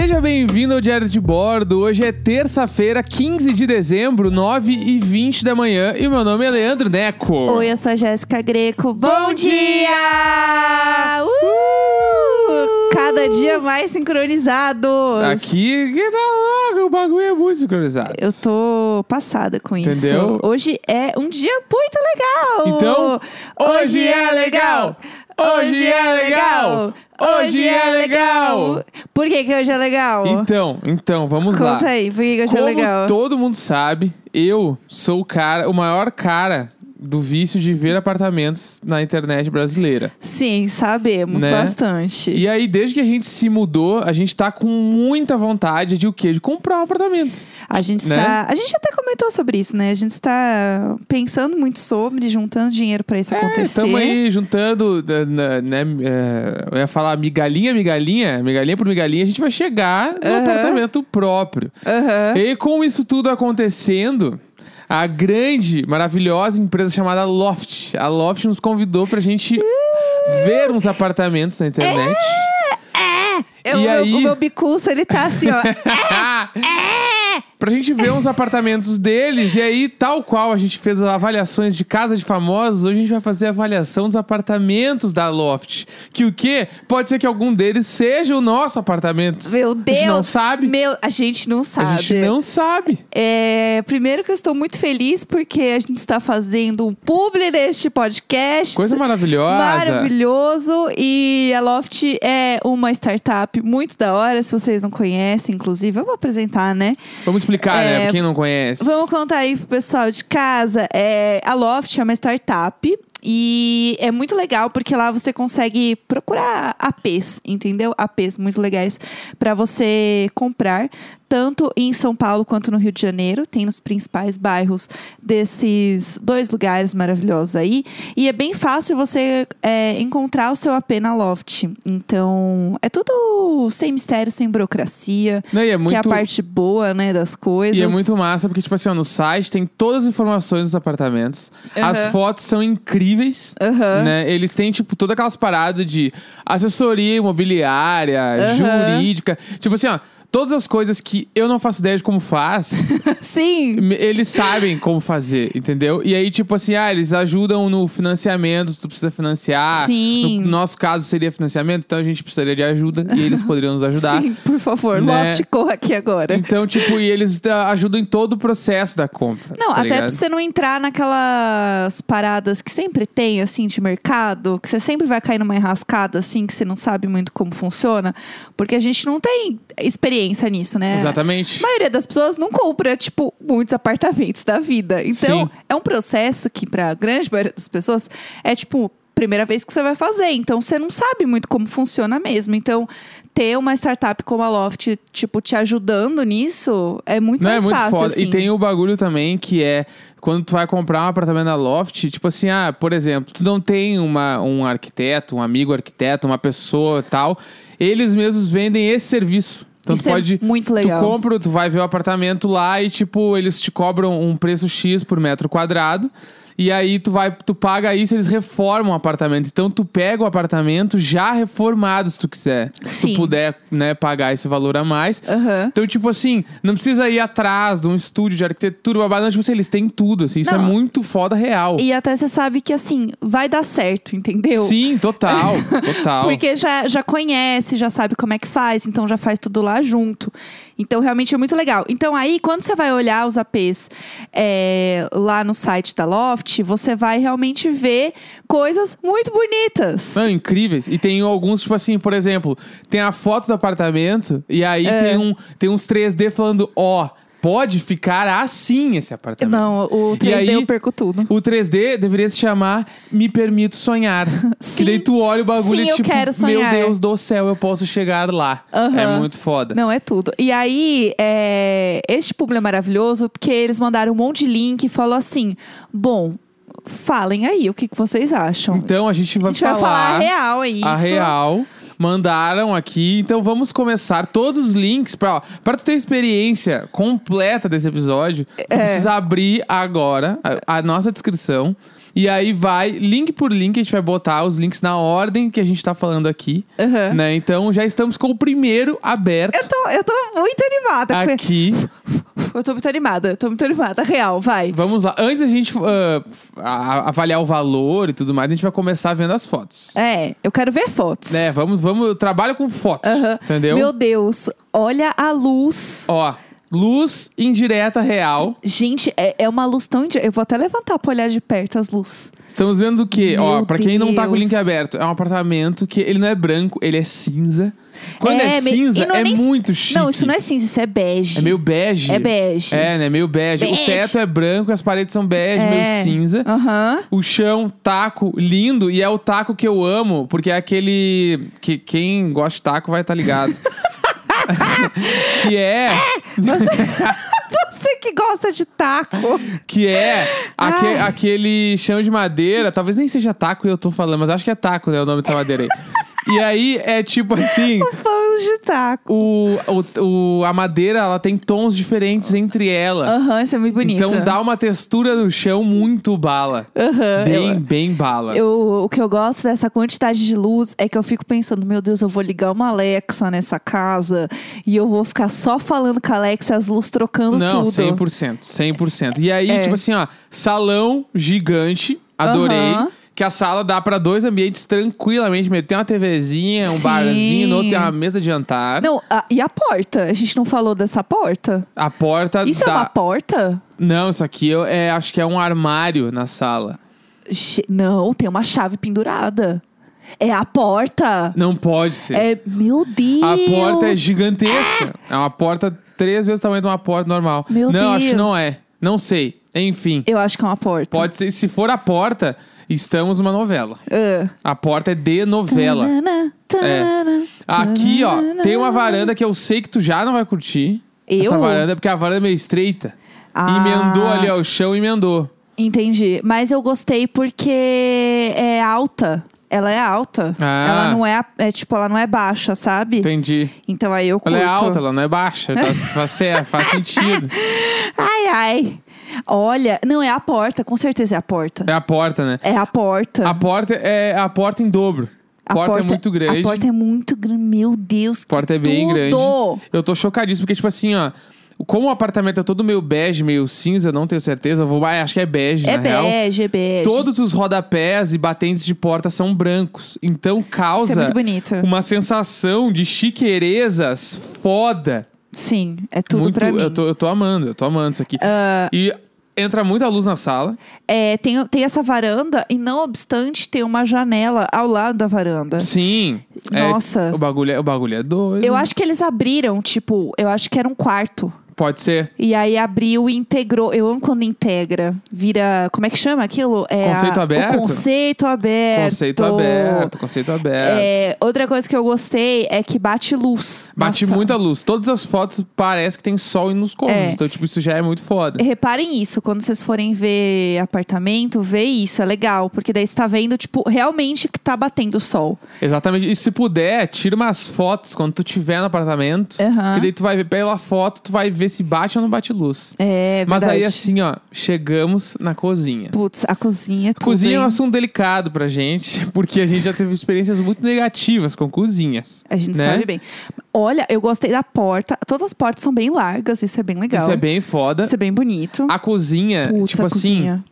Seja bem-vindo ao Diário de Bordo. Hoje é terça-feira, 15 de dezembro, 9 e 20 da manhã. E o meu nome é Leandro Neco. Oi, eu sou a Jéssica Greco. Bom, Bom dia! Uh! Cada dia mais sincronizados. Aqui, que tá louco, o bagulho é muito sincronizado. Eu tô passada com isso. Entendeu? Hoje é um dia muito legal. Então, hoje é legal! Hoje é legal! Hoje é legal! Por que, que hoje é legal? Então, então, vamos lá. Conta aí, por que, que hoje Como é legal? todo mundo sabe, eu sou o cara, o maior cara do vício de ver apartamentos na internet brasileira. Sim, sabemos Né? bastante. E aí, desde que a gente se mudou, a gente tá com muita vontade de o quê? De comprar um apartamento. A gente Né? está. A gente até comentou sobre isso, né? A gente está pensando muito sobre, juntando dinheiro pra isso acontecer. Estamos É, aí juntando, né, né, é, eu ia falar migalhinha, migalhinha, migalhinha por migalhinha, a gente vai chegar no apartamento próprio. E com isso tudo acontecendo, a grande, maravilhosa empresa chamada Loft, a Loft nos convidou pra gente ver uns apartamentos na internet. É, o, E meu, aí- o meu bicurso, ele tá assim, ó. pra gente ver uns apartamentos deles. E aí, tal qual a gente fez as avaliações de casa de famosos, hoje a gente vai fazer a avaliação dos apartamentos da Loft. Que o quê? Pode ser que algum deles seja o nosso apartamento. Meu A Deus. gente não sabe. Meu, a gente não sabe. A gente não sabe. É, primeiro que eu estou muito feliz porque a gente está fazendo um publi neste podcast. Coisa maravilhosa. Maravilhoso. E a Loft é uma startup muito da hora. Se vocês não conhecem, inclusive, vamos apresentar, né? Vamos explicar, né? É, Pra quem não conhece. Vamos contar aí pro pessoal de casa. É, a Loft é uma startup. E é muito legal porque lá você consegue procurar APs, entendeu? APs muito legais para você comprar, tanto em São Paulo quanto no Rio de Janeiro. Tem nos principais bairros desses dois lugares maravilhosos aí. E é bem fácil você é, encontrar o seu AP na Loft. Então, é tudo sem mistério, sem burocracia. Não, e é muito... Que é a parte boa, né, das coisas. E é muito massa, porque, tipo assim, ó, no site tem todas as informações dos apartamentos. As Aham. fotos são incríveis. Aham. Né? Eles têm, tipo, todas aquelas paradas de assessoria imobiliária, Aham. jurídica. Tipo assim, ó, todas as coisas que eu não faço ideia de como faz, Sim. eles sabem como fazer, entendeu? E aí, tipo assim, ah, eles ajudam no financiamento, se tu precisa financiar. Sim. No nosso caso seria financiamento, então a gente precisaria de ajuda e eles poderiam nos ajudar. Sim, por favor, Né? Loft, corra aqui agora. Então, tipo, e eles ah, ajudam em todo o processo da compra. Não, tá até ligado? pra você não entrar naquelas paradas que sempre tem, assim, de mercado, que você sempre vai cair numa enrascada, assim, que você não sabe muito como funciona, porque a gente não tem experiência nisso, né? Exatamente. A maioria das pessoas não compra, tipo, muitos apartamentos da vida. Então, Sim. é um processo que, pra grande maioria das pessoas, é tipo, primeira vez que você vai fazer. Então, você não sabe muito como funciona mesmo. Então, ter uma startup como a Loft, tipo, te ajudando nisso, é muito Não é mais muito fácil. foda. assim. E tem o bagulho também que é quando tu vai comprar um apartamento na Loft, tipo assim, ah, por exemplo, tu não tem uma, um arquiteto, um amigo arquiteto, uma pessoa tal, eles mesmos vendem esse serviço. Então Isso tu pode. é muito Tu legal. compra, tu vai ver o apartamento lá e, tipo, eles te cobram um preço X por metro quadrado. E aí tu vai, tu paga isso, eles reformam o apartamento. Então tu pega o apartamento já reformado, se tu quiser. Se Sim. tu puder, né, pagar esse valor a mais. Aham. Então, tipo assim, não precisa ir atrás de um estúdio de arquitetura, babado, não, tipo assim, eles têm tudo, assim. Isso Não. é muito foda real. E até você sabe que, assim, vai dar certo, entendeu? Sim, total, total. Porque já, já conhece, já sabe como é que faz, então já faz tudo lá junto. Então, realmente é muito legal. Então, aí, quando você vai olhar os APs é, lá no site da Loft, você vai realmente ver coisas muito bonitas. São incríveis. E tem alguns, tipo assim, por exemplo, tem a foto do apartamento e aí É. tem, um, tem uns 3D falando, ó, pode ficar assim esse apartamento. Não, o 3D E aí, eu perco tudo. O 3D deveria se chamar Me Permito Sonhar. Sim. Que daí tu olha o bagulho Sim, e eu tipo, meu. Deus do céu, eu posso chegar lá. Aham. É muito foda. Não, é tudo. E aí, é, este público é maravilhoso porque eles mandaram um monte de link e falou assim: bom, falem aí o que, que vocês acham. Então a gente vai a gente vai falar a real, é isso. a real. Mandaram aqui, então vamos começar todos os links para para tu ter experiência completa desse episódio. Tu É. precisa abrir agora a, a nossa descrição E aí vai, link por link, a gente vai botar os links na ordem que a gente tá falando aqui. Aham. Né? Então já estamos com o primeiro aberto Eu tô, eu tô muito animada. aqui. Eu tô muito animada, tô muito animada. Real, vai. Vamos lá. Antes da gente a- avaliar o valor e tudo mais, a gente vai começar vendo as fotos. É, eu quero ver fotos. Né? Vamos, vamos. Eu trabalho com fotos. Entendeu? Meu Deus, olha a luz. Ó, luz indireta real. Gente, é, é uma luz tão. indi- Eu vou até levantar pra olhar de perto as luzes. Estamos vendo o quê? Meu Ó, pra quem não tá com o link Deus. aberto, é um apartamento que ele não é branco, ele é cinza. Quando é, me- cinza, e não é nem- muito chique. Não, isso não é cinza, isso é bege. É meio bege. É bege. É, né? Meio bege. Bege. O teto é branco, as paredes são bege, É. meio cinza. Aham. O chão, taco, lindo. E é o taco que eu amo, porque é aquele. que Quem gosta de taco vai estar ligado. que é. Você, você que gosta de taco. Que é aque- aquele chão de madeira. Talvez nem seja taco e eu tô falando, mas acho que é taco, né? O nome dessa madeira aí. E aí é tipo assim. De taco. O, o, o- a madeira, ela tem tons diferentes entre ela. Aham, isso é muito bonito. Então dá uma textura no chão muito bala. Aham. Bem, bem bala. Eu, o que eu gosto dessa quantidade de luz é que eu fico pensando, meu Deus, eu vou ligar uma Alexa nessa casa e eu vou ficar só falando com a Alexa, as luzes trocando Não, tudo. 100%. 100%. E aí, É. tipo assim, ó, salão gigante, adorei. Aham. Que a sala dá pra dois ambientes tranquilamente. Meter uma TVzinha, um Sim. barzinho, no outro tem uma mesa de jantar. Não, a- e a porta? A gente não falou dessa porta? A porta Isso dá... é uma porta? Não, isso aqui eu, é, acho que é um armário na sala. Che- Não, tem uma chave pendurada. É a porta. Não pode ser. É, meu Deus. A porta é gigantesca. É uma porta três vezes o tamanho de uma porta normal. Meu não, acho que Deus. não é. Não sei. Enfim. Eu acho que é uma porta. Pode ser. Se for a porta, estamos numa novela. Ah. A porta é de novela. Tanana, tanana, Aqui, ó, tem uma varanda que eu sei que tu já não vai curtir. Eu? Essa varanda, porque a varanda é meio estreita. Ah. Emendou ali, ó, o chão emendou. Entendi. Mas eu gostei porque é alta. Ela é alta. Ah. Ela não é, é tipo, ela não é baixa, sabe? Entendi. Então aí eu curto. Ela é alta, ela não é baixa. Tá, tá certo, faz sentido. Ai, ai. Olha, não é a porta, com certeza é a porta. É a porta, né? É a porta. A porta é a porta em dobro. A porta, é muito grande. A porta é muito grande. Meu Deus, A porta é bem tudo. grande. Eu tô chocadíssimo, porque, tipo assim, ó. Como o apartamento é todo meio bege, meio cinza, não tenho certeza. Eu vou, ah, acho que é bege, É na real. bege, é bege. Todos os rodapés e batentes de porta são brancos. Então Isso é causa muito bonito. uma sensação de chiqueirezas foda. Sim, é tudo muito, pra mim. Eu tô, eu tô amando, eu tô amando isso aqui. Ah, E entra muita luz na sala. é, tem, tem essa varanda e, não obstante, tem uma janela ao lado da varanda. Sim. É, Nossa. o, bagulho é, o bagulho é doido. Eu acho que eles abriram, tipo, eu acho que era um quarto. Pode ser. E aí abriu e integrou. Eu amo quando integra. Vira. Como é que chama aquilo? É Conceito a- aberto? Conceito aberto. Conceito aberto, conceito aberto. É, outra coisa que eu gostei é que bate luz. Bate Nossa. muita luz. Todas as fotos parece que tem sol nos cômodos. É. Então, tipo, isso já é muito foda. Reparem isso, quando vocês forem ver apartamento, vê isso, é legal. Porque daí você tá vendo, tipo, realmente que tá batendo sol. Exatamente. E se puder, tira umas fotos quando tu tiver no apartamento. Aham. Que daí tu vai ver pela foto, tu vai ver se bate ou não bate luz. É, Mas verdade. aí, assim, ó, chegamos na cozinha. Putz, a cozinha é tudo, Cozinha é um hein? assunto delicado pra gente, porque a gente já teve experiências muito negativas com cozinhas. A gente né? sabe bem. Olha, eu gostei da porta. Todas as portas são bem largas, isso é bem legal. Isso é bem foda. Isso é bem bonito. A cozinha, Putz, tipo a assim, cozinha.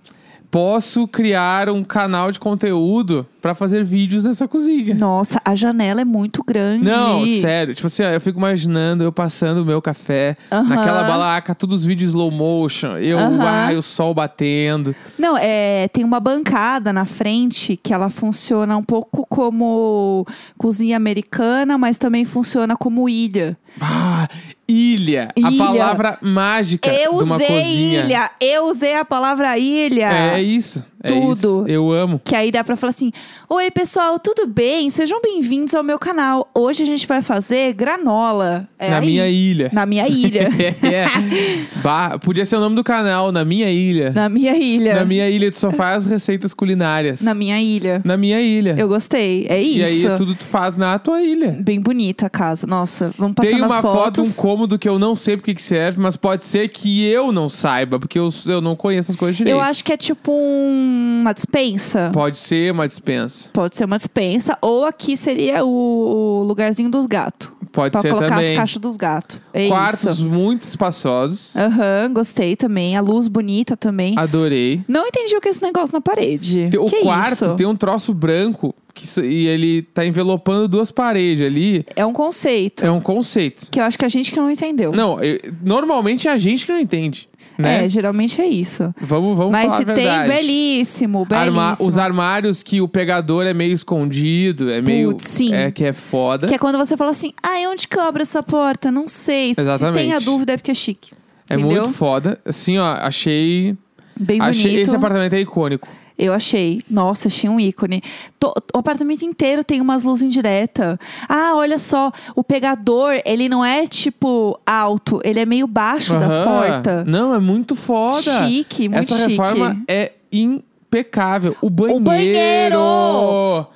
Posso criar um canal de conteúdo pra fazer vídeos nessa cozinha. Nossa, a janela é muito grande. Não, sério. Tipo assim, ó, eu fico imaginando eu passando o meu café Aham. naquela balaca, todos os vídeos slow motion, eu, Aham. ai, o sol batendo. Não, é, tem uma bancada na frente que ela funciona um pouco como cozinha americana, mas também funciona como ilha. Ah, ilha, Ilha. a palavra mágica Eu de uma usei cozinha. ilha, eu usei a palavra ilha. É, é isso. É Tudo. isso. Eu amo. Que aí dá pra falar assim: Oi, pessoal, tudo bem? Sejam bem-vindos ao meu canal. Hoje a gente vai fazer granola. É na aí. minha ilha. Na minha ilha. é. Bah, podia ser o nome do canal, Na Minha Ilha. Na minha ilha. Na minha ilha, tu só faz receitas culinárias. Na minha ilha. Na minha ilha. Eu gostei. É isso. E aí tudo tu faz na tua ilha. Bem bonita a casa. Nossa, vamos passando Tem uma as foto, um fotos. cômodo que eu não sei porque que serve, mas pode ser que eu não saiba, porque eu, eu não conheço as coisas direito. Eu acho que é tipo um. Uma dispensa? Pode ser uma dispensa. Pode ser uma dispensa. Ou aqui seria o lugarzinho dos gatos. Pode Pra ser colocar também. as caixas dos gatos. É Quartos isso. muito espaçosos. Aham, gostei também. A luz bonita também. Adorei. Não entendi o que é esse negócio na parede. Tem- O que quarto isso? tem um troço branco que, e ele tá envelopando duas paredes ali. É um conceito. É um conceito. Que eu acho que a gente que não entendeu. Não, eu- normalmente é a gente que não entende. Né? É, geralmente é isso. Vamos, vamos Mas falar se a verdade. tem, belíssimo, belíssimo. Arma- os armários que o pegador é meio escondido, é meio. Putz, sim. É que é foda. Que é quando você fala assim, ai, onde que eu abro essa porta? Não sei. Se- Se Exatamente. tem a dúvida é porque é chique. É entendeu? muito foda. Assim, ó, achei. Bem achei bonito. esse apartamento é icônico. Eu achei. Nossa, achei um ícone. To- o apartamento inteiro tem umas luzes indiretas. Ah, olha só. O pegador, ele não é, tipo, alto. Ele é meio baixo das Aham. portas. Não, é muito foda. Chique, muito Essa chique. reforma é impecável. O banheiro. banheiro!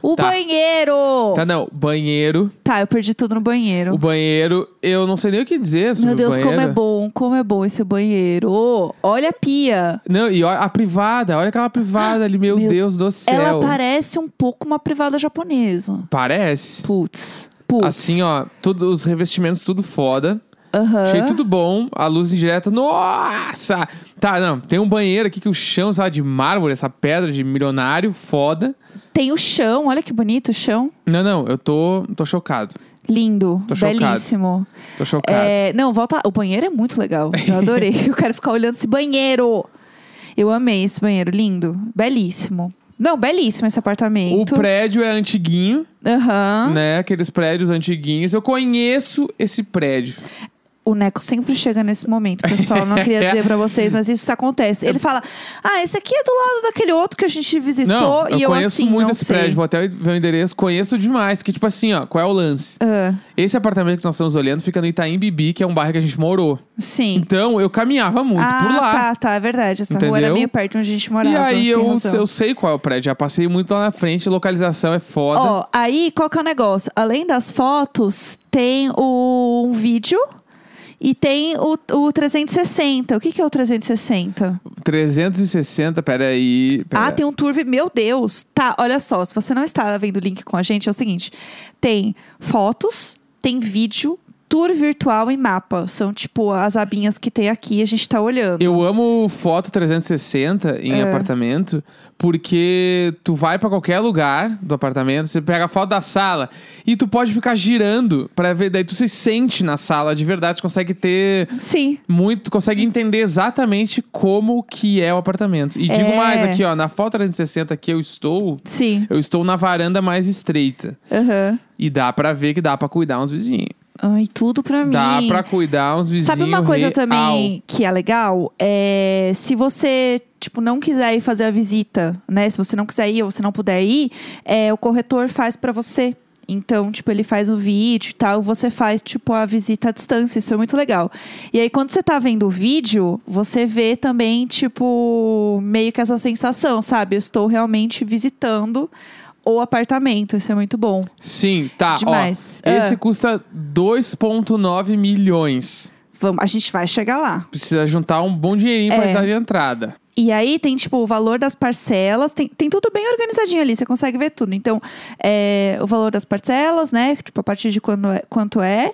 O tá. banheiro! Tá, não. Banheiro. Tá, eu perdi tudo no banheiro. O banheiro, eu não sei nem o que dizer sobre Meu Deus, o como é bom, como é bom esse banheiro. Olha a pia. Não, e olha a privada, olha aquela privada ali, meu, Meu- Deus do céu. Ela parece um pouco uma privada japonesa. Parece. Putz. Putz. Assim, ó, tudo, os revestimentos tudo foda. Aham. Achei tudo bom. A luz indireta, nossa! Tá, não, tem um banheiro aqui que o chão, sabe, de mármore, essa pedra de milionário, foda. Tem o chão, olha que bonito o chão. Não, não, eu tô, tô chocado. Lindo, Tô chocado. belíssimo. Tô chocado. É, não, volta. O banheiro é muito legal. Eu adorei. eu quero ficar olhando esse banheiro. Eu amei esse banheiro, lindo, belíssimo. Não, belíssimo esse O apartamento. prédio é antiguinho, Aham. né? Aqueles prédios antiguinhos. Eu conheço esse prédio. O Neco sempre chega nesse momento, pessoal. Não queria dizer pra vocês, mas isso acontece. Ele fala: Ah, esse aqui é do lado daquele outro que a gente visitou. Não, eu e eu conheço assim, muito não esse sei. prédio. Vou até ver o endereço. Conheço demais. Que tipo assim, ó, qual é o lance? Ah, Esse apartamento que nós estamos olhando fica no Itaim Bibi, que é um bairro que a gente morou. sim. Então, eu caminhava muito ah, por lá. tá, tá, é verdade. Essa rua era Entendeu? meio perto de onde a gente morava. E aí eu, eu sei qual é o prédio. Já passei muito lá na frente, a localização é foda. Ó, aí qual que é o negócio? Além das fotos, tem o um vídeo e tem o, o 360. O que, que é o 360? 360, peraí. Pera. Ah, tem um tour. Meu Deus! Tá, olha só. Se você não está vendo o link com a gente, é o seguinte: tem fotos, tem vídeo, tour virtual e mapa. São tipo as abinhas que tem aqui, a gente tá olhando. Eu amo foto 360 em É. apartamento, porque tu vai pra qualquer lugar do apartamento, você pega a foto da sala e tu pode ficar girando pra ver, daí tu se sente na sala de verdade, tu consegue ter Sim. muito, consegue entender exatamente como que é o apartamento. E digo É. mais aqui, ó, na foto 360 que eu estou, Sim. eu estou na varanda mais estreita. Aham. E dá pra ver que dá pra cuidar uns vizinhos. Ai, tudo pra mim. Dá pra cuidar uns vizinhos Sabe uma coisa real. também que é legal? É se você, tipo, não quiser ir fazer a visita, né? Se você não quiser ir ou você não puder ir, é, o corretor faz pra você. Então, tipo, ele faz o vídeo e tal, você faz, tipo, a visita à distância. Isso é muito legal. E aí, quando você tá vendo o vídeo, você vê também, tipo, meio que essa sensação, sabe? Eu estou realmente visitando o apartamento. Isso é muito bom. Sim, tá. Demais. Ó, esse Ah. custa 2,9 milhões. Vamos, a gente vai chegar lá. Precisa juntar um bom dinheirinho pra É. dar de entrada. E aí tem, tipo, o valor das parcelas, tem, tem tudo bem organizadinho ali, você consegue ver tudo. Então, é, o valor das parcelas, né? Tipo, a partir de quando é, quanto é,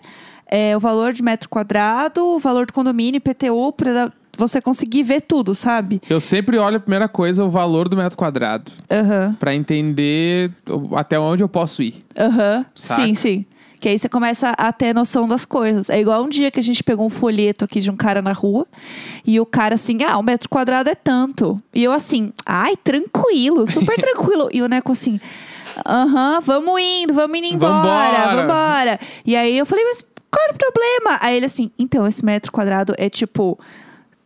é, o valor de metro quadrado, o valor do condomínio, IPTU, pra você conseguir ver tudo, sabe? Eu sempre olho a primeira coisa, o valor do metro quadrado. Aham, Pra entender até onde eu posso ir. aham. Saca? Sim, sim. Que aí você começa a ter noção das coisas. É igual um dia que a gente pegou um folheto aqui de um cara na rua. E o cara assim, ah, o metro quadrado é tanto. E eu assim, ai, tranquilo, super tranquilo. E o Neco assim, aham, vamos indo, vamos indo embora, Vambora. vambora. E aí eu falei, mas qual era o problema? Aí ele assim, então, esse metro quadrado é tipo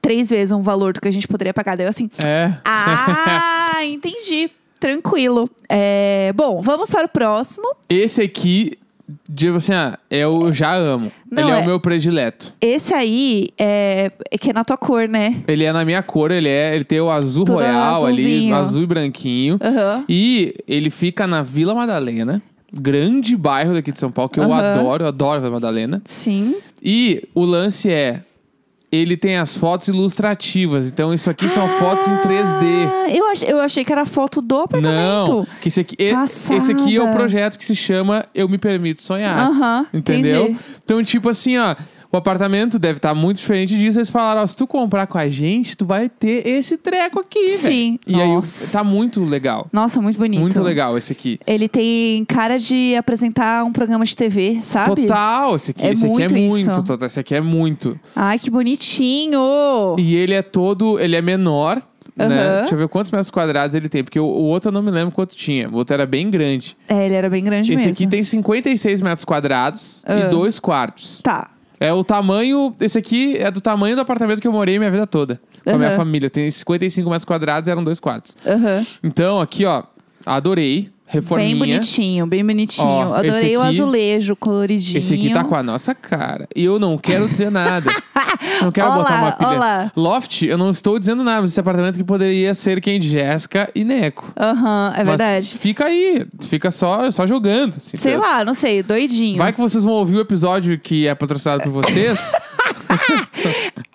três vezes um valor do que a gente poderia pagar. Daí eu assim, É. ah, entendi. Tranquilo. É, bom, vamos para o próximo. Esse aqui, digo assim, ah, eu já amo. Não, ele é, é- o meu predileto. Esse aí é, é que é na tua cor, né? Ele é na minha cor, ele é, ele tem o azul Todo royal ali, azul e branquinho. Aham. E ele fica na Vila Madalena, grande bairro daqui de São Paulo, que eu Aham. adoro, eu adoro a Madalena. Sim. E o lance é, ele tem as fotos ilustrativas. Então, isso aqui são fotos em 3D. Ah, eu, ach, eu achei que era foto do apartamento. Não, que esse aqui, Passada. esse aqui é o projeto que se chama Eu Me Permito Sonhar. Aham, entendeu? entendi. Então, tipo assim, ó, o apartamento deve estar muito diferente disso. Eles falaram, ó, se tu comprar com a gente, tu vai ter esse treco aqui. Sim, E aí nossa. tá muito legal. Nossa, muito bonito. Muito legal esse aqui. Ele tem cara de apresentar um programa de TV, sabe? Total, esse aqui, É esse aqui é muito muito, isso. total, esse aqui é muito. Ai, que bonitinho! E ele é todo, ele é menor, né? Aham. Deixa eu ver quantos metros quadrados ele tem, porque o, o outro eu não me lembro quanto tinha. O outro era bem grande. É, ele era bem grande Esse mesmo. aqui tem 56 metros quadrados Ah. e dois quartos. Tá. É o tamanho. Esse aqui é do tamanho do apartamento que eu morei minha vida toda. Com a minha Aham. família. Tem 55 metros quadrados e eram dois quartos. Aham. Então, aqui, ó, adorei. Reforminha. Bem bonitinho, bem bonitinho. Ó, Adorei o aqui- azulejo coloridinho. Esse aqui tá com a nossa cara. E eu não quero dizer nada. não quero Olá, botar uma pilha. olá. Loft, eu não estou dizendo nada, mas esse apartamento que poderia ser quem? Jéssica e Neco. Aham, é Mas verdade. fica aí, fica só, só jogando. assim, Sei entendeu? lá, não sei, doidinhos. Vai que vocês vão ouvir o episódio que é patrocinado por vocês.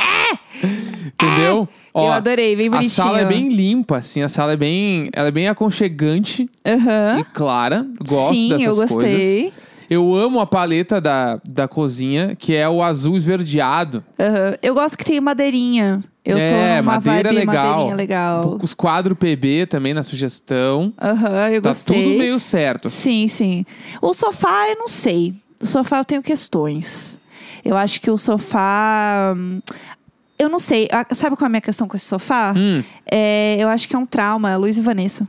Entendeu? Eu adorei, bem A bonitinho. sala é bem limpa, assim. A sala é bem, ela é bem aconchegante Aham. e clara. Gosto Sim, dessas eu gostei. coisas. Eu amo a paleta da, da cozinha, que é o azul esverdeado. Aham. Eu gosto que tem madeirinha. Eu é, tô numa madeira vibe legal. legal. Os quadros PB também na sugestão. Aham, eu Tá gostei. tudo meio certo. Sim, sim. O sofá, eu não sei. O sofá eu tenho questões. Eu acho que o sofá. Eu não sei. Sabe qual é a minha questão com esse sofá? Hum, É, eu acho que é um trauma, Luiz e Vanessa.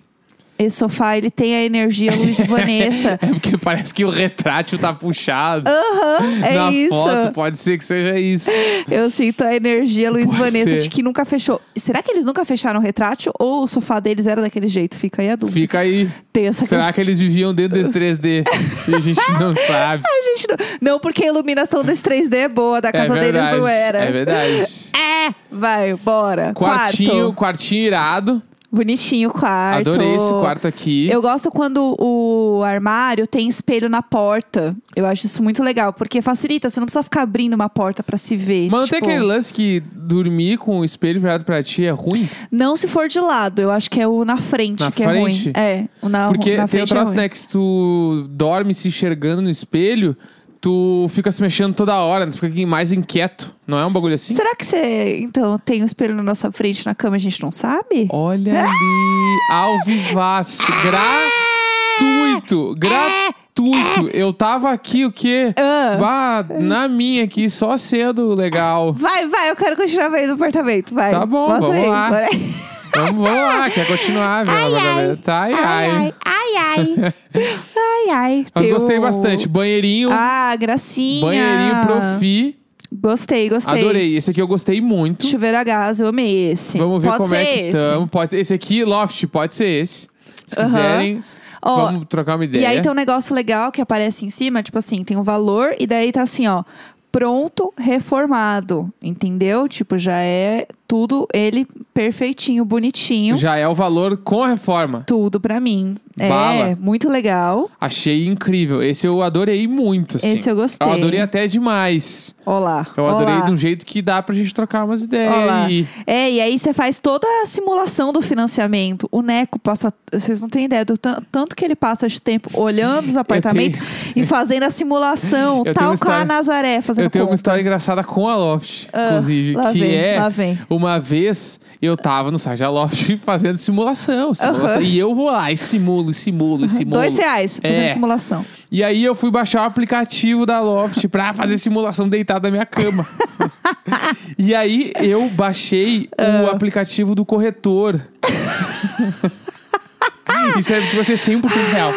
Esse sofá, ele tem a energia Luiz e Vanessa. é porque parece que o retrátil tá puxado. Aham, é Na isso. foto, pode ser que seja isso. Eu sinto a energia Luiz e Vanessa ser. de que nunca fechou. Será que eles nunca fecharam o retrátil ou o sofá deles era daquele jeito? Fica aí a dúvida. Fica aí. Tem essa Será questão. que eles viviam dentro desse 3D? e a gente não sabe. A gente não... não, porque a iluminação desse 3D é boa, da casa é deles verdade. não era. É verdade. É, vai, bora. Quartinho, Quarto. quartinho irado. Bonitinho o quarto. Adorei esse quarto aqui. Eu gosto quando o armário tem espelho na porta. Eu acho isso muito legal, porque facilita, você não precisa ficar abrindo uma porta pra se ver. Mas não tem Tipo, aquele lance que dormir com o espelho virado pra ti é ruim? Não se for de lado, eu acho que é o na frente Na que é frente? ruim. É, o na, Porque na tem o frente troço, é né, que se tu dorme se enxergando no espelho, tu fica se mexendo toda hora, tu fica mais inquieto. Não é um bagulho assim? Será que você, então, tem um espelho na nossa frente na cama e a gente não sabe? Olha ali, ao vivaço, gratuito, gratuito. Eu tava aqui, o quê? Ah. Bah, na minha aqui, só sendo legal. Vai, vai, eu quero continuar vendo o apartamento, vai. Tá bom, Mostra vamos aí, lá. bora. Vamos, lá, quer continuar o apartamento? Ai, ai. ai, ai, ai. ai, ai. Mas Tem gostei bastante. Banheirinho, Ah, gracinha. banheirinho profi. Gostei, gostei. Adorei. Esse aqui eu gostei muito. Chuveiro a gás, eu amei esse. Vamos ver Pode como ser é que esse. estamos. Pode ser- Esse aqui, Loft, pode ser esse. Se Aham. quiserem, Ó, vamos trocar uma ideia. E aí tem um negócio legal que aparece em cima, tipo assim, tem um valor e daí tá assim, ó, pronto, reformado, entendeu? Tipo, já é tudo ele perfeitinho, bonitinho, Já é o valor com a reforma. tudo pra mim. Bala. É, muito legal. Achei incrível. Esse eu adorei muito, assim. Esse eu gostei. Eu adorei até demais. Olá. Eu adorei olá. de um jeito que dá pra gente trocar umas ideias. Olá. É, e aí você faz toda a simulação do financiamento. O Neco passa. Vocês não têm ideia do tan- tanto que ele passa de tempo olhando os apartamentos e fazendo a simulação, Eu tenho tal uma com a história- Nazaré, fazendo Eu tenho uma conta. história engraçada com a Loft, Ah, inclusive, que vem, é lá vem. Uma vez eu tava no site da Loft fazendo simulação, simulação Aham. e eu vou lá e simulo, e simulo, e simulo. Dois reais fazendo É. simulação. E aí eu fui baixar o aplicativo da Loft pra fazer simulação deitado na minha cama. e aí eu baixei Ah. o aplicativo do corretor. Isso é, tipo assim, 100% real.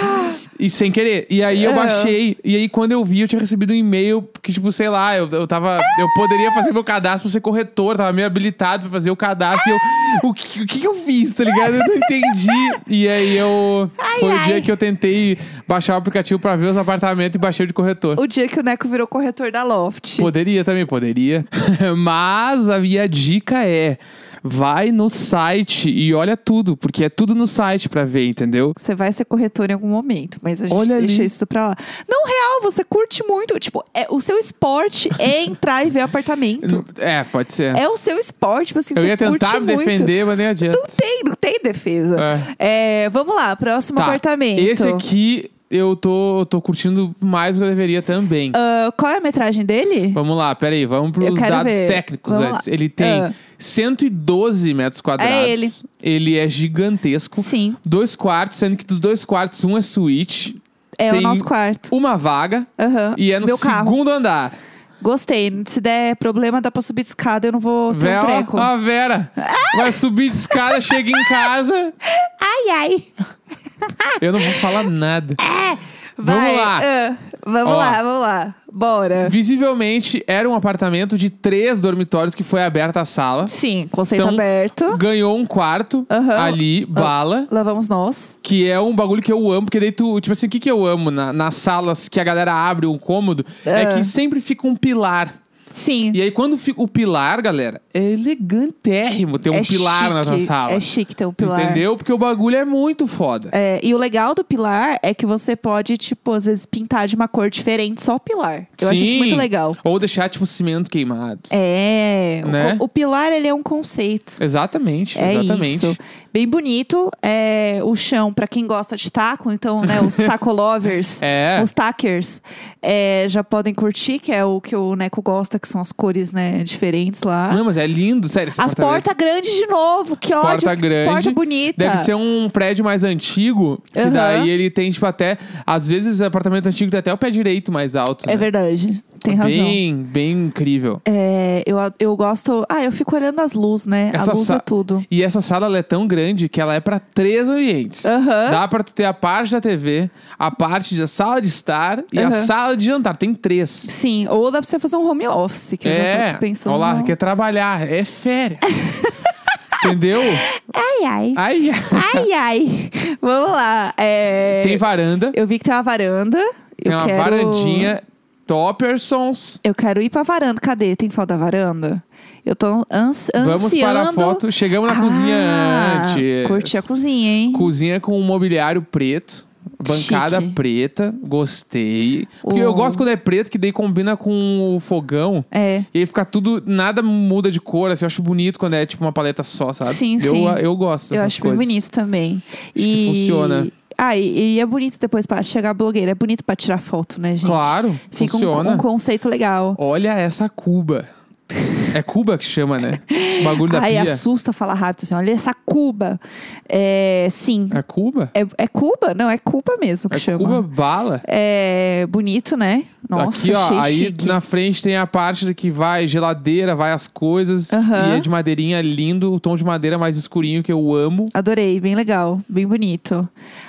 E sem querer. E aí eu baixei. E aí quando eu vi, eu tinha recebido um e-mail que, tipo, sei lá, eu, eu tava. Eu poderia fazer meu cadastro pra ser corretor, tava meio habilitado pra fazer o cadastro. E eu. O que, o que eu fiz, tá ligado? Eu não entendi. E aí eu. foi o ai. dia que eu tentei baixar o aplicativo pra ver os apartamentos e baixei o de corretor. O dia que o Neco virou corretor da Loft. Poderia também, poderia. Mas a minha dica é: vai no site e olha tudo, porque é tudo no site pra ver, entendeu? Você vai ser corretor em algum momento, mas a gente Olha deixa ali. isso pra lá. Não, real, você curte muito. Tipo, é, o seu esporte é entrar e ver apartamento. É, pode ser. É o seu esporte, tipo assim, Eu você ia tentar muito. defender, mas nem adianta. Não tem, não tem defesa. É, vamos lá, próximo Tá, apartamento. Esse aqui eu tô, tô curtindo mais do que eu deveria também. Ah, qual é a metragem dele? Vamos lá, peraí, vamos pros dados ver. técnicos Vamos antes. lá. Ele tem Ah. 112 metros quadrados. É ele. Ele é gigantesco. Sim, Dois quartos, sendo que dos dois quartos, um é suíte. é Tem o nosso quarto. Uma vaga. Aham. E é no Meu carro. segundo andar. Gostei. Se der problema, dá pra subir de escada, eu não vou ter um treco. ó, a Vera. Vai subir de escada, chega em casa. Ai, ai. Eu não vou falar nada. Vamos Vai, lá. ah, vamos Ó. lá, vamos lá. Bora. Visivelmente, era um apartamento de três dormitórios que foi aberta a sala. Sim, conceito Então, aberto. Ganhou um quarto ali, bala. Lá vamos nós. Que é um bagulho que eu amo, porque daí tu, tipo assim, o que, que eu amo na- nas salas que a galera abre um cômodo? É Ah. que sempre fica um pilar. Sim. E aí, quando fica o pilar, galera, é elegantérrimo ter um é pilar na chique, sala. É chique ter um pilar. Entendeu? Porque o bagulho é muito foda. É, e o legal do pilar é que você pode, tipo, às vezes pintar de uma cor diferente só o pilar. Eu acho isso muito legal. Ou deixar, tipo, cimento queimado. É, o Né? co- o, pilar ele é um conceito. Exatamente, É exatamente. isso. Bem bonito. É, o chão, pra quem gosta de taco, então, né, os taco lovers, É. os tackers, é, já podem curtir, que é o que o Neco gosta, que são as cores, né, diferentes lá. Não, mas é lindo, sério. As portas grandes de novo, que As ódio. porta grande. Porta bonita. Deve ser um prédio mais antigo, que Aham. daí ele tem, tipo, até. Às vezes, apartamento antigo tem até o pé direito mais alto. É né? verdade, tem razão. Bem, bem incrível. É, eu, eu gosto. Ah, eu fico olhando as luzes, né? Essa a luz sa- é tudo. E essa sala ela é tão grande que ela é pra três ambientes. Aham. Dá pra tu ter a parte da TV, a parte da sala de estar e a Aham. sala de jantar. Tem três. Sim, ou dá pra você fazer um home office, que eu já tô é, aqui pensando. olha lá, quer trabalhar, é férias. Entendeu? Ai, ai. Ai, Ai, ai. Vamos lá. É, tem varanda, Eu vi que tem uma varanda. tem eu uma quero... varandinha Toppersons. Eu quero ir pra varanda. Cadê? Tem foto da varanda? Eu tô ans Vamos ansiando. para a foto. Chegamos na Ah, cozinha antes. Curti a cozinha, hein? Cozinha com um mobiliário preto. Bancada Chique. preta, gostei. Porque eu gosto quando é preto, que daí combina com o fogão. É. E aí fica tudo, nada muda de cor, assim, eu acho bonito quando é tipo uma paleta só, sabe? Sim, eu, sim. Eu gosto Eu acho bem coisas. bonito também. que funciona. Ah, e, e é bonito depois pra chegar blogueira. É bonito pra tirar foto, né, gente? Claro, Fica um, funciona. um conceito legal. Olha essa cuba. É Cuba que chama, né? O bagulho da Ai, pia. assusta falar rápido assim. Olha essa Cuba. É, sim. É Cuba? É, é Cuba? Não, é Cuba mesmo que É chama. Cuba bala. É bonito, né? Nossa, Aqui, ó, aí chique. na frente tem a parte que vai geladeira, vai as coisas. Aham. E é de madeirinha lindo, o tom de madeira mais escurinho que eu amo. Adorei, bem legal, bem bonito.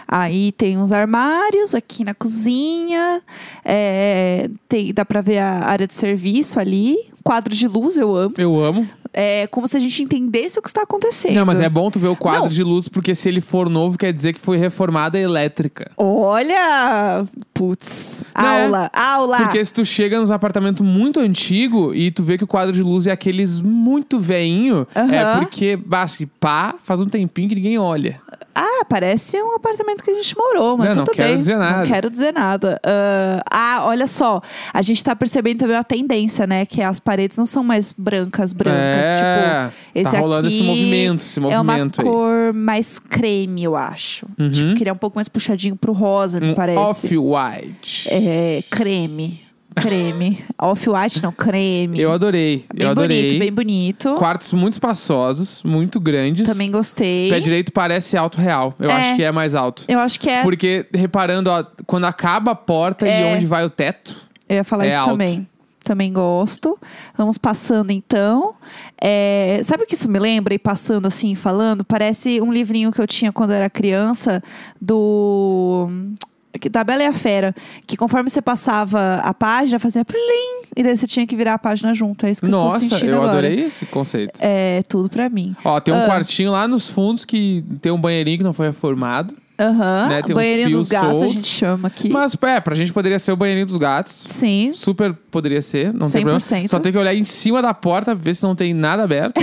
Aí tem uns armários aqui na cozinha. é, tem, dá pra ver a área de serviço ali. Quadro de luz, eu amo. Eu amo. É como se a gente entendesse o que está acontecendo. Não, mas é bom tu ver o quadro Não. de luz, porque se ele for novo, quer dizer que foi reformada elétrica. Olha! Putz. Né? Aula, aula! Porque se tu chega nos apartamentos muito antigo e tu vê que o quadro de luz é aqueles muito veinho, Aham. é porque, bah, se pá, faz um tempinho que ninguém olha. Ah, parece um apartamento que a gente morou, mas Não, não tudo quero bem. dizer nada. Não quero dizer nada. Ah, ah, olha só. A gente tá percebendo também uma tendência, né? Que as paredes não são mais brancas, brancas. é, Tipo, esse tá rolando aqui esse movimento, esse é uma movimento aí. cor mais creme, eu acho. Uhum. Tipo, que ele é um pouco mais puxadinho pro rosa, me Um parece. off-white. É, creme. Creme. Off-white, não, creme. Eu adorei, bem eu adorei. bonito, bem bonito. Quartos muito espaçosos, muito grandes. Também gostei. Pé direito parece alto real. Eu É. acho que é mais alto. Eu acho que é. Porque, reparando, ó, quando acaba a porta É. e onde vai o teto, Eu ia falar É isso alto. também. Também gosto. Vamos passando então. É, sabe o que isso me lembra? E passando assim, falando? Parece um livrinho que eu tinha quando eu era criança do. Que- Da Bela e a Fera. Que conforme você passava a página, fazia plim, e daí você tinha que virar a página junto. É isso que eu estou nossa, sentindo eu agora. adorei esse conceito. É tudo pra mim. Ó, tem um Ah. quartinho lá nos fundos que tem um banheirinho que não foi reformado. Aham. Né, tem uns Banheirinho dos gatos, a gente chama aqui. Mas, é, pra gente poderia ser o banheirinho dos gatos. Sim. Super poderia ser, não tem problema. 100%. Só tem que olhar em cima da porta, ver se não tem nada aberto.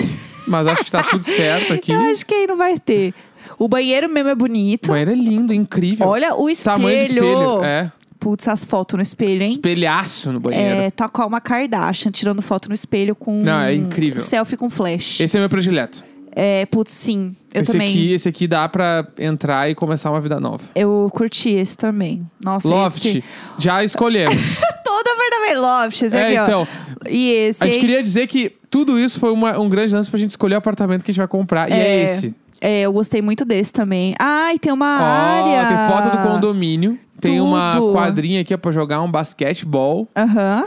mas acho que tá tudo certo aqui. Eu acho que aí não vai ter. O banheiro mesmo é bonito. O banheiro é lindo, incrível. Olha o espelho. Tamanho do espelho. É. Putz, as fotos no espelho, hein? Espelhaço no banheiro. É, tá qual uma Kardashian tirando foto no espelho com. Não, é incrível. Selfie com flash. Esse é meu predileto. É, putz, sim. Eu esse também. aqui, esse aqui dá pra entrar e começar uma vida nova. Eu curti esse também. Nossa, Loft, esse. já escolhemos. Todo apartamento Loft, esse é, aqui, ó. então, E esse. a gente hein? queria dizer que tudo isso foi uma- um grande lance pra gente escolher o apartamento que a gente vai comprar. E é É. esse. É, eu gostei muito desse também. Ai, tem uma Ó, área. tem foto do condomínio. Tem uma Tudo. quadrinha aqui ó, pra jogar um basquetebol. Aham.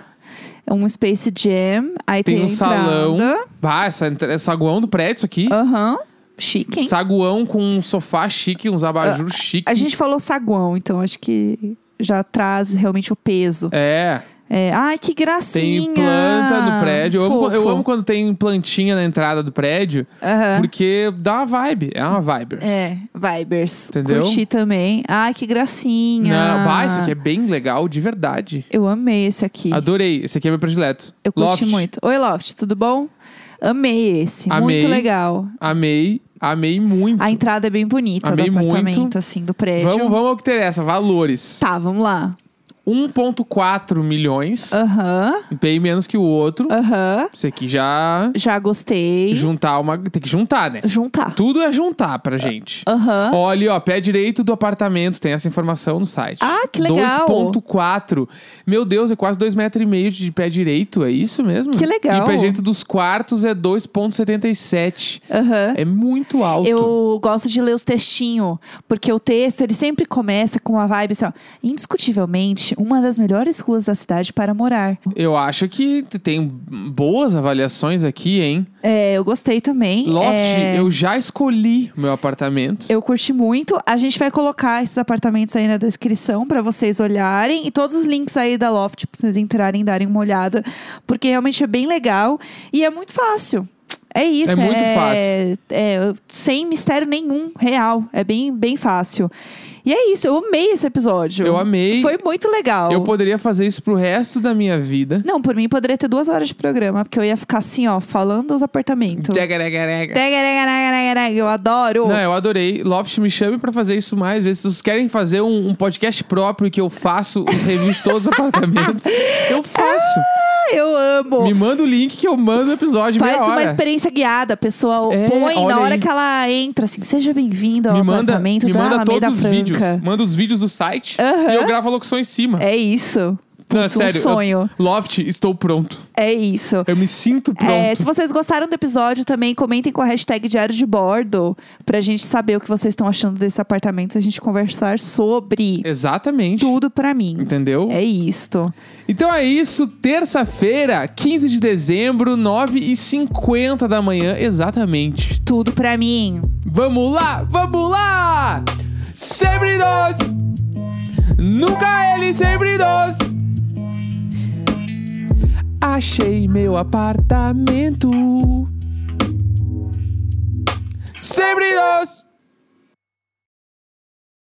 É um Space Jam. Aí tem, Tem a um salão. entrada. Ah, essa, entra- esse saguão do prédio, isso aqui. Aham. Chique, hein? Saguão com um sofá chique, uns abajur chique. A gente falou saguão, então acho que já traz realmente o peso. É, É, Ai, que gracinha! tem planta no prédio. Eu amo, eu amo quando tem plantinha na entrada do prédio, Aham. porque dá uma vibe. É uma vibe. É, Vibers. Entendeu? Curti também. Ai, que gracinha. Não, bah, esse aqui é bem legal, de verdade. Eu amei esse aqui. Adorei. Esse aqui é meu predileto. Eu curti Loft, muito. Oi, Loft, tudo bom? Amei esse. Amei. Muito legal. Amei, amei muito. A entrada é bem bonita Amei do apartamento, muito. assim, do prédio. Vamos, vamos ao que interessa. Valores. Tá, vamos lá. 1,4 milhões. Aham, Bem menos que o outro. aham. Esse aqui já. Já gostei. Juntar uma. Tem que juntar, né? Juntar. Tudo é juntar pra gente. Aham. Olha, ó, pé direito do apartamento, tem essa informação no site. Ah, que legal. 2.4. Meu Deus, é quase 2,5 metros e meio de pé direito, é isso mesmo? Que legal. E o pé direito dos quartos é 2.77. Aham. É muito alto. Eu gosto de ler os textinhos, porque o texto ele sempre começa com uma vibe assim, ó, indiscutivelmente uma das melhores ruas da cidade para morar. Eu acho que tem boas avaliações aqui, hein? É, eu gostei também. Loft, É, eu já escolhi meu apartamento. eu curti muito. A gente vai colocar esses apartamentos aí na descrição para vocês olharem e todos os links aí da Loft para vocês entrarem e darem uma olhada, porque realmente é bem legal e é muito fácil. É isso. É muito fácil. É, sem mistério nenhum, real. É bem, bem fácil. E é isso, eu amei esse episódio. Eu amei. Foi muito legal. Eu poderia fazer isso pro resto da minha vida. Não, por mim poderia ter duas horas de programa, porque eu ia ficar assim, ó, falando dos apartamentos. Eu adoro. Não, eu adorei. Loft, me chame pra fazer isso mais vezes. Se vocês querem fazer um, um podcast próprio que eu faço os reviews de todos os apartamentos, eu faço. Ah, eu amo. Me manda o link que eu mando o episódio Faz uma hora. experiência guiada. A pessoa É, põe na hora aí. que ela entra, assim, seja bem-vindo ao Me manda, apartamento me da manda Alameda todos os vídeos. Manda os vídeos do site Aham. e eu gravo a locução em cima. É isso. Não, Putz, sério. um sonho. eu- Loft, estou pronto. É isso. Eu me sinto pronto. É, se vocês gostaram do episódio, também comentem com a hashtag Diário de Bordo pra gente saber o que vocês estão achando desse apartamento, a gente conversar sobre Exatamente. tudo pra mim. Entendeu? É isto. Então é isso, terça-feira, 15 de dezembro, 9h50 da manhã, exatamente. Tudo pra mim. Vamos lá, vamos lá! Sempre nós! Nunca ele, sempre nós! Achei meu apartamento. Sempre nós!